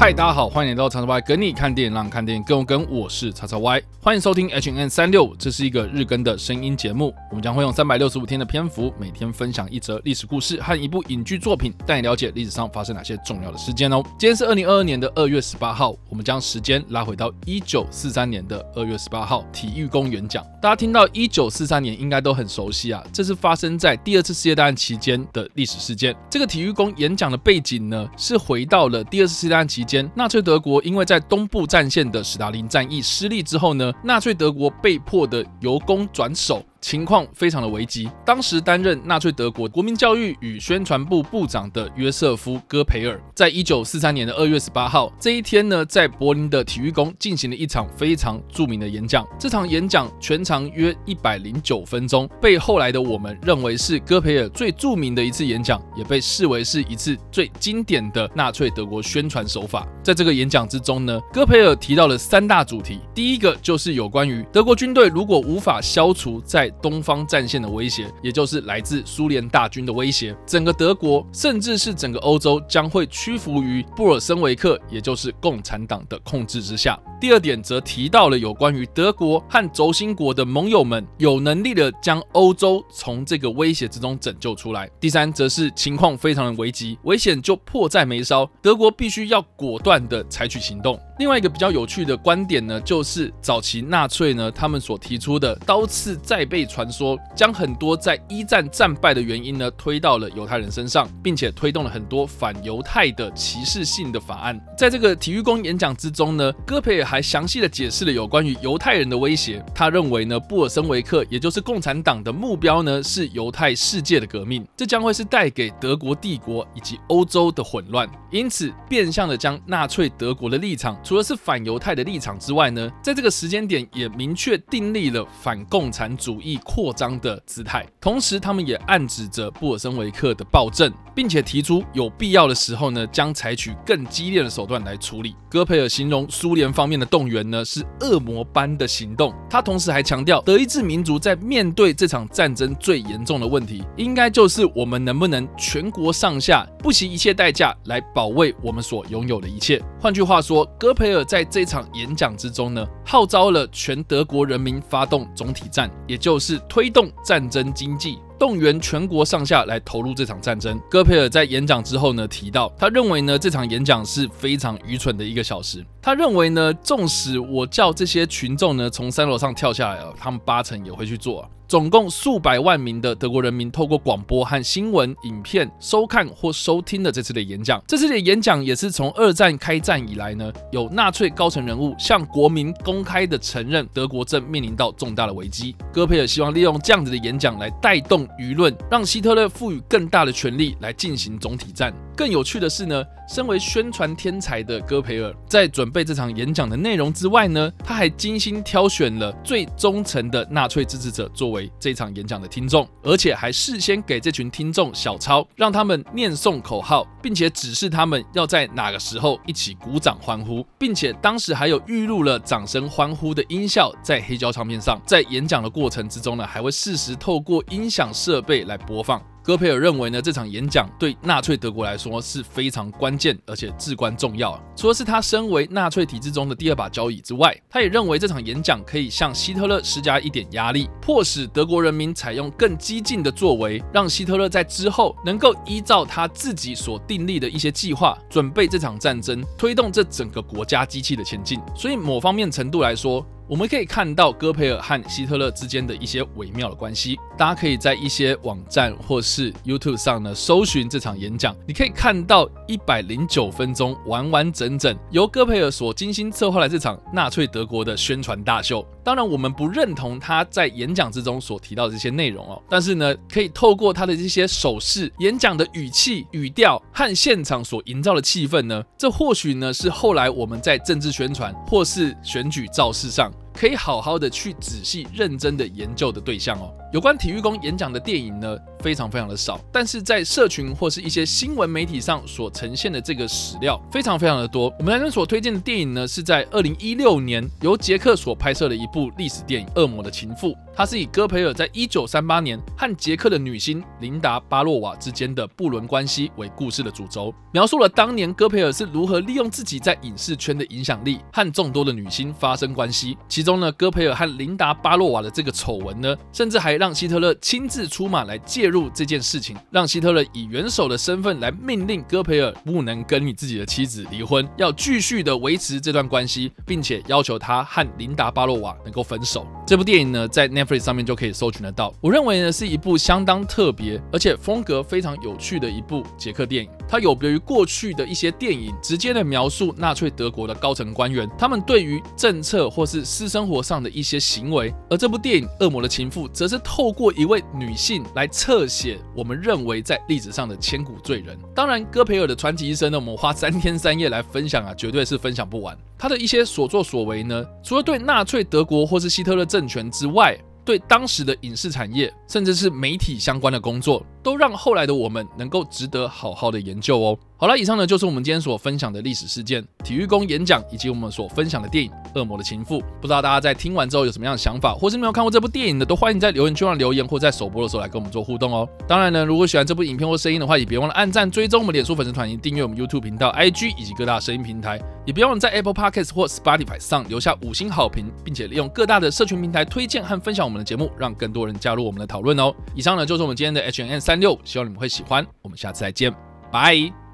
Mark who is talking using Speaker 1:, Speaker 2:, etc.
Speaker 1: 嗨，大家好，欢迎来到叉叉 Y 跟你看电影，让看电影更有梗。我是叉叉 Y，欢迎收听 HN 三六五，这是一个日更的声音节目。我们将会用三百六十五天的篇幅，每天分享一则历史故事和一部影剧作品，带你了解历史上发生哪些重要的事件哦。今天是二零二二年的二月十八号，我们将时间拉回到一九四三年的二月十八号，体育公园讲。大家听到一九四三年应该都很熟悉啊，这是发生在第二次世界大战期间的历史事件。这个体育宫演讲的背景呢，是回到了第二次世界大战期间。纳粹德国因为在东部战线的史达林战役失利之后呢，纳粹德国被迫的由攻转守。情况非常的危急。当时担任纳粹德国国民教育与宣传部部长的约瑟夫·戈培尔，在一九四三年的二月十八号这一天呢，在柏林的体育宫进行了一场非常著名的演讲。这场演讲全长约一百零九分钟，被后来的我们认为是戈培尔最著名的一次演讲，也被视为是一次最经典的纳粹德国宣传手法。在这个演讲之中呢，戈培尔提到了三大主题，第一个就是有关于德国军队如果无法消除在东方战线的威胁，也就是来自苏联大军的威胁，整个德国甚至是整个欧洲将会屈服于布尔什维克，也就是共产党的控制之下。第二点则提到了有关于德国和轴心国的盟友们有能力的将欧洲从这个威胁之中拯救出来。第三则是情况非常的危急，危险就迫在眉梢，德国必须要果断的采取行动。另外一个比较有趣的观点呢，就是早期纳粹呢他们所提出的刀刺再被传说，将很多在一战战败的原因呢推到了犹太人身上，并且推动了很多反犹太的歧视性的法案。在这个体育宫演讲之中呢，戈培尔还详细的解释了有关于犹太人的威胁。他认为呢，布尔什维克也就是共产党的目标呢是犹太世界的革命，这将会是带给德国帝国以及欧洲的混乱，因此变相的将纳粹德国的立场。除了是反犹太的立场之外呢，在这个时间点也明确订立了反共产主义扩张的姿态。同时，他们也暗指着布尔什维克的暴政，并且提出有必要的时候呢，将采取更激烈的手段来处理。戈培尔形容苏联方面的动员呢是恶魔般的行动。他同时还强调，德意志民族在面对这场战争最严重的问题，应该就是我们能不能全国上下不惜一切代价来保卫我们所拥有的一切。换句话说，戈。培尔在这场演讲之中呢，号召了全德国人民发动总体战，也就是推动战争经济。动员全国上下来投入这场战争。戈培尔在演讲之后呢，提到他认为呢，这场演讲是非常愚蠢的一个小时。他认为呢，纵使我叫这些群众呢从三楼上跳下来了，他们八成也会去做。总共数百万名的德国人民透过广播和新闻影片收看或收听了这次的演讲。这次的演讲也是从二战开战以来呢，有纳粹高层人物向国民公开的承认德国正面临到重大的危机。戈培尔希望利用这样子的演讲来带动。舆论让希特勒赋予更大的权力来进行总体战。更有趣的是呢，身为宣传天才的戈培尔，在准备这场演讲的内容之外呢，他还精心挑选了最忠诚的纳粹支持者作为这场演讲的听众，而且还事先给这群听众小抄，让他们念诵口号，并且指示他们要在哪个时候一起鼓掌欢呼，并且当时还有预录了掌声欢呼的音效在黑胶唱片上。在演讲的过程之中呢，还会适时透过音响设备来播放。戈培尔认为呢，这场演讲对纳粹德国来说是非常关键而且至关重要。除了是他身为纳粹体制中的第二把交椅之外，他也认为这场演讲可以向希特勒施加一点压力，迫使德国人民采用更激进的作为，让希特勒在之后能够依照他自己所订立的一些计划，准备这场战争，推动这整个国家机器的前进。所以某方面程度来说，我们可以看到戈培尔和希特勒之间的一些微妙的关系。大家可以在一些网站或是 YouTube 上呢搜寻这场演讲，你可以看到一百零九分钟完完整整由戈培尔所精心策划的这场纳粹德国的宣传大秀。当然，我们不认同他在演讲之中所提到的这些内容哦，但是呢，可以透过他的这些手势、演讲的语气、语调和现场所营造的气氛呢，这或许呢是后来我们在政治宣传或是选举造势上。可以好好的去仔细认真的研究的对象哦。有关体育宫演讲的电影呢，非常非常的少，但是在社群或是一些新闻媒体上所呈现的这个史料非常非常的多。我们来这所推荐的电影呢，是在二零一六年由杰克所拍摄的一部历史电影《恶魔的情妇》，它是以戈培尔在一九三八年和杰克的女星琳达·巴洛瓦之间的不伦关系为故事的主轴，描述了当年戈培尔是如何利用自己在影视圈的影响力和众多的女星发生关系。其中中呢，戈培尔和琳达·巴洛瓦的这个丑闻呢，甚至还让希特勒亲自出马来介入这件事情，让希特勒以元首的身份来命令戈培尔不能跟你自己的妻子离婚，要继续的维持这段关系，并且要求他和琳达巴洛瓦能够分手。这部电影呢，在 Netflix 上面就可以搜寻得到。我认为呢，是一部相当特别而且风格非常有趣的一部捷克电影。它有别于过去的一些电影，直接的描述纳粹德国的高层官员他们对于政策或是私生生活上的一些行为，而这部电影《恶魔的情妇》则是透过一位女性来侧写我们认为在历史上的千古罪人。当然，戈培尔的传奇一生呢，我们花三天三夜来分享啊，绝对是分享不完。他的一些所作所为呢，除了对纳粹德国或是希特勒政权之外，对当时的影视产业，甚至是媒体相关的工作，都让后来的我们能够值得好好的研究哦。好了，以上呢就是我们今天所分享的历史事件、体育宫演讲，以及我们所分享的电影《恶魔的情妇》。不知道大家在听完之后有什么样的想法，或是没有看过这部电影的，都欢迎在留言区上留言，或在首播的时候来跟我们做互动哦。当然呢，如果喜欢这部影片或声音的话，也别忘了按赞、追踪我们脸书粉丝团，以及订阅我们 YouTube 频道、IG 以及各大声音平台。也别忘了在 Apple Podcast 或 Spotify 上留下五星好评，并且利用各大的社群平台推荐和分享我们的节目，让更多人加入我们的讨论哦。以上呢就是我们今天的 H N S 三六希望你们会喜欢。我们下次再见，拜。